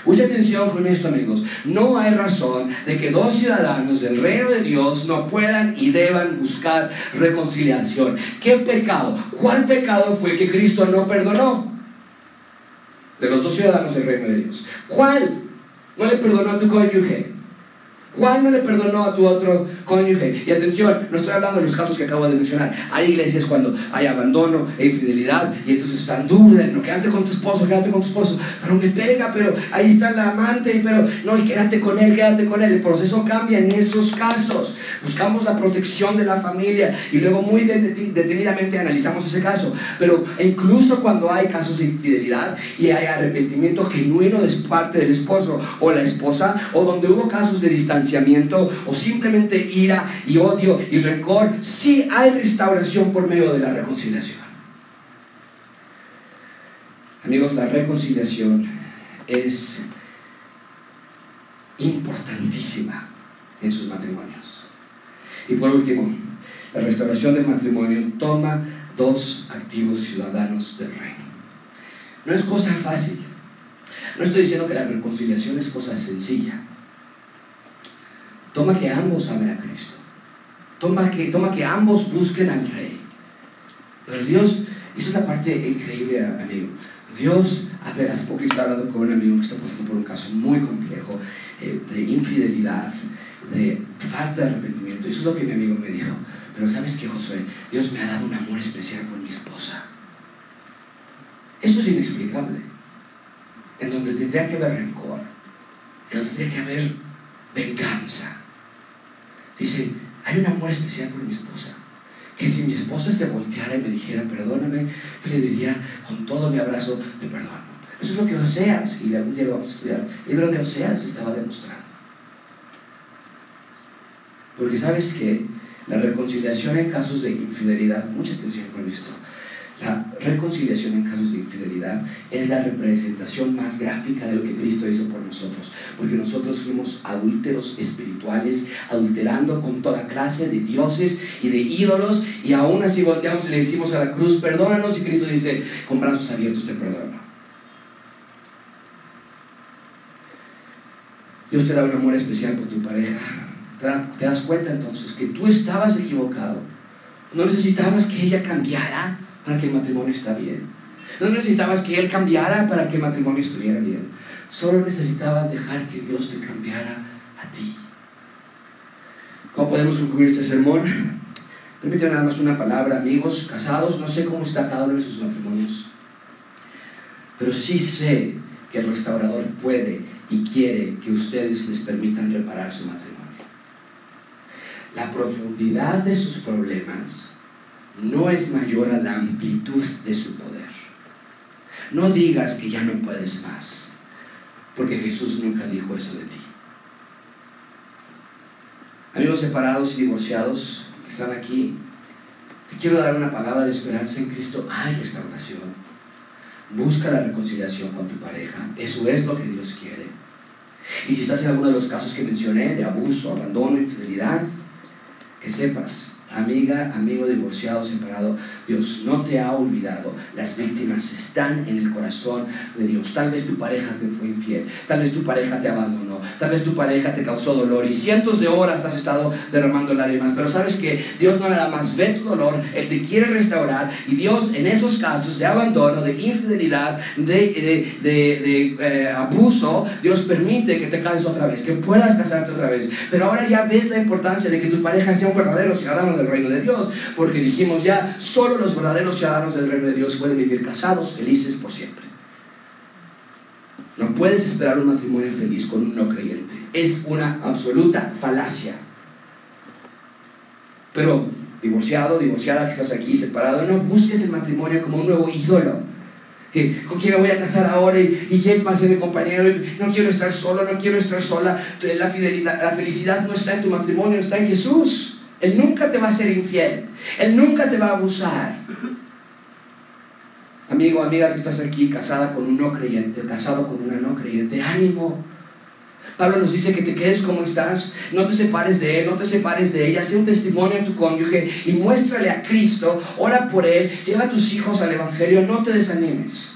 Mucha atención con esto, amigos. No hay razón de que dos ciudadanos del reino de Dios no puedan y deban buscar reconciliación. ¿Qué pecado? ¿Cuál pecado fue que Cristo no perdonó? De los dos ciudadanos del reino de Dios. ¿Cuál? No le perdonó a tu cónyuge. ¿Cuál no le perdonó a tu otro cónyuge? Y atención, no estoy hablando de los casos que acabo de mencionar. Hay iglesias cuando hay abandono e infidelidad y entonces están dudas, no, quédate con tu esposo, quédate con tu esposo, pero me pega, pero ahí está la amante, pero no, y quédate con él, quédate con él. El proceso cambia en esos casos. Buscamos la protección de la familia y luego muy detenidamente analizamos ese caso. Pero incluso cuando hay casos de infidelidad y hay arrepentimiento genuino de parte del esposo o la esposa, o donde hubo casos de distancia, o simplemente ira y odio y rencor, sí hay restauración por medio de la reconciliación. Amigos, la reconciliación es importantísima en sus matrimonios. Y por último, la restauración del matrimonio toma dos activos ciudadanos del reino. No es cosa fácil. No estoy diciendo que la reconciliación es cosa sencilla. Toma que ambos amen a Cristo. Toma que, toma que ambos busquen al Rey. Pero Dios, esa es la parte increíble, amigo. Dios, hace poco estaba hablando con un amigo que está pasando por un caso muy complejo eh, de infidelidad, de falta de arrepentimiento. Eso es lo que mi amigo me dijo. Pero ¿sabes qué, Josué? Dios me ha dado un amor especial por mi esposa. Eso es inexplicable. En donde tendría que haber rencor, en donde tendría que haber venganza, Dice, hay un amor especial por mi esposa. Que si mi esposa se volteara y me dijera, perdóname, le diría con todo mi abrazo, te perdono. Eso es lo que Oseas, y algún día lo vamos a estudiar, el libro de Oseas estaba demostrando. Porque sabes que la reconciliación en casos de infidelidad, mucha atención con esto, la reconciliación en casos de infidelidad es la representación más gráfica de lo que Cristo hizo por nosotros, porque nosotros fuimos adúlteros espirituales, adulterando con toda clase de dioses y de ídolos, y aún así volteamos y le decimos a la cruz, perdónanos, y Cristo dice, con brazos abiertos te perdono. Dios te da un amor especial por tu pareja. Te das cuenta entonces que tú estabas equivocado. No necesitabas que ella cambiara para que el matrimonio está bien. No necesitabas que él cambiara para que el matrimonio estuviera bien. Solo necesitabas dejar que Dios te cambiara a ti. ¿Cómo podemos concluir este sermón? Permítanme nada más una palabra, amigos, casados, no sé cómo está cada uno de sus matrimonios, pero sí sé que el restaurador puede y quiere que ustedes les permitan reparar su matrimonio. La profundidad de sus problemas no es mayor a la amplitud de su poder. No digas que ya no puedes más, porque Jesús nunca dijo eso de ti. Amigos separados y divorciados que están aquí, te quiero dar una palabra de esperanza en Cristo. Hay restauración. Busca la reconciliación con tu pareja. Eso es lo que Dios quiere. Y si estás en alguno de los casos que mencioné, de abuso, abandono, infidelidad, que sepas amiga, amigo divorciado, separado, Dios no te ha olvidado. Las víctimas están en el corazón de Dios. Tal vez tu pareja te fue infiel, tal vez tu pareja te abandonó, tal vez tu pareja te causó dolor y cientos de horas has estado derramando lágrimas. Pero sabes que Dios no nada más ve tu dolor, Él te quiere restaurar y Dios en esos casos de abandono, de infidelidad, de, de, eh, abuso, Dios permite que te cases otra vez, que puedas casarte otra vez. Pero ahora ya ves la importancia de que tu pareja sea un verdadero ciudadano del reino de Dios, porque dijimos ya, solo los verdaderos ciudadanos del reino de Dios pueden vivir casados, felices por siempre. No puedes esperar un matrimonio feliz con un no creyente. Es una absoluta falacia. Pero divorciado, divorciada que estás aquí, separado, no busques el matrimonio como un nuevo ídolo. ¿Con quién me voy a casar ahora? ¿Y, y quién va a ser mi compañero? No quiero estar solo, no quiero estar sola. La, la felicidad no está en tu matrimonio, está en Jesús. Él nunca te va a ser infiel. Él nunca te va a abusar. Amigo, amiga que estás aquí, casada con un no creyente, casado con una no creyente, ánimo. Pablo nos dice que te quedes como estás, no te separes de él, no te separes de ella, sé un testimonio a tu cónyuge y muéstrale a Cristo, ora por él, lleva a tus hijos al Evangelio, no te desanimes.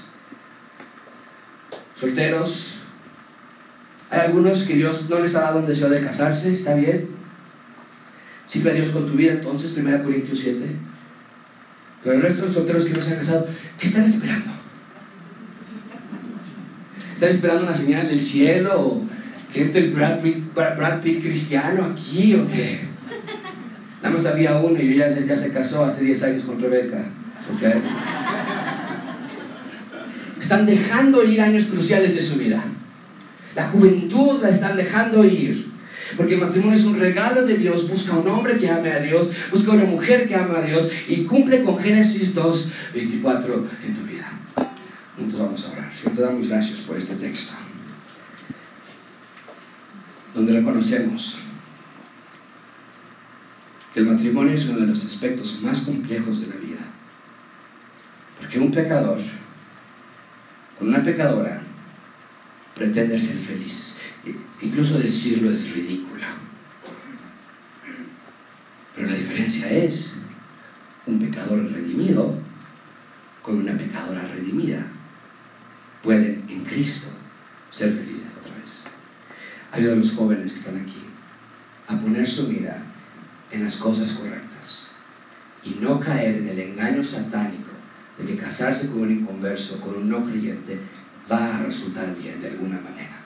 Solteros, hay algunos que Dios no les ha dado un deseo de casarse, está bien, Sirve a Dios con tu vida entonces, 1 Corintios 7. Pero el resto de los solteros que no se han casado, ¿qué están esperando? ¿Están esperando una señal del cielo? ¿O gente el Brad Pitt, cristiano aquí o qué? Nada más había uno y ya, ya se casó hace 10 años con Rebeca. ¿okay? Están dejando ir años cruciales de su vida. La juventud la están dejando ir. Porque el matrimonio es un regalo de Dios. Busca un hombre que ame a Dios, busca una mujer que ame a Dios y cumple con Génesis 2, 24 en tu vida. Juntos vamos a orar. Señor, te damos gracias por este texto. Donde reconocemos que el matrimonio es uno de los aspectos más complejos de la vida. Porque un pecador con una pecadora pretende ser felices. Incluso decirlo es ridículo. Pero la diferencia es un pecador redimido con una pecadora redimida. Pueden en Cristo ser felices otra vez. Ayuda a los jóvenes que están aquí a poner su mira en las cosas correctas y no caer en el engaño satánico de que casarse con un inconverso, con un no creyente, va a resultar bien de alguna manera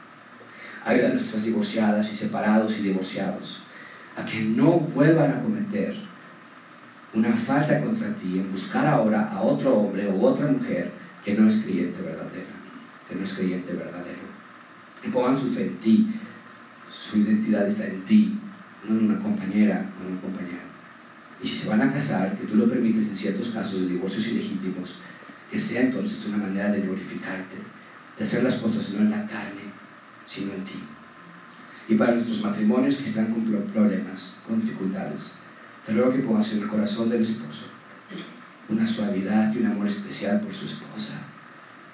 ayuda a nuestras divorciadas y separados y divorciados a que no vuelvan a cometer una falta contra ti en buscar ahora a otro hombre o otra mujer que no es creyente verdadera, que no es creyente verdadero. Que pongan su fe en ti, su identidad está en ti, no en una compañera o en un compañero. Y si se van a casar, que tú lo permites en ciertos casos de divorcios ilegítimos, que sea entonces una manera de glorificarte, de hacer las cosas no en la carne, sino en ti. Y para nuestros matrimonios que están con problemas, con dificultades, te ruego que pongas en el corazón del esposo una suavidad y un amor especial por su esposa,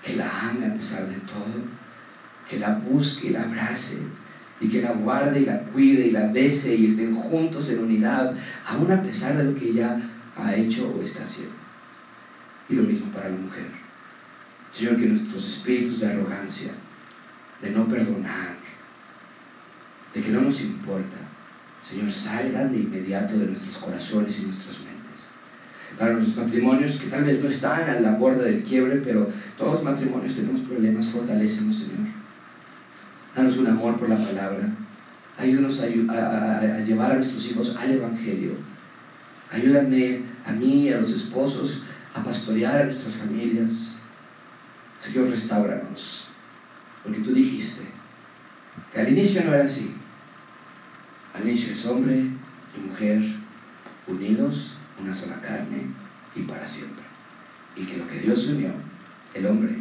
que la ame a pesar de todo, que la busque y la abrace, y que la guarde y la cuide y la bese y estén juntos en unidad, aún a pesar de lo que ella ha hecho o está haciendo. Y lo mismo para la mujer. Señor, que nuestros espíritus de arrogancia, de no perdonar, de que no nos importa, Señor, salgan de inmediato de nuestros corazones y nuestras mentes. Para nuestros matrimonios que tal vez no están a la borda del quiebre, pero todos los matrimonios tenemos problemas, fortalecemos, Señor. Danos un amor por la palabra. Ayúdanos a, a, llevar a nuestros hijos al Evangelio. Ayúdame a mí y a los esposos a pastorear a nuestras familias. Señor, restauranos. Porque tú dijiste que al inicio no era así. Al inicio es hombre y mujer unidos, una sola carne y para siempre. Y que lo que Dios unió, el hombre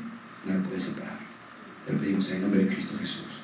no lo puede separar. Te lo pedimos en el nombre de Cristo Jesús.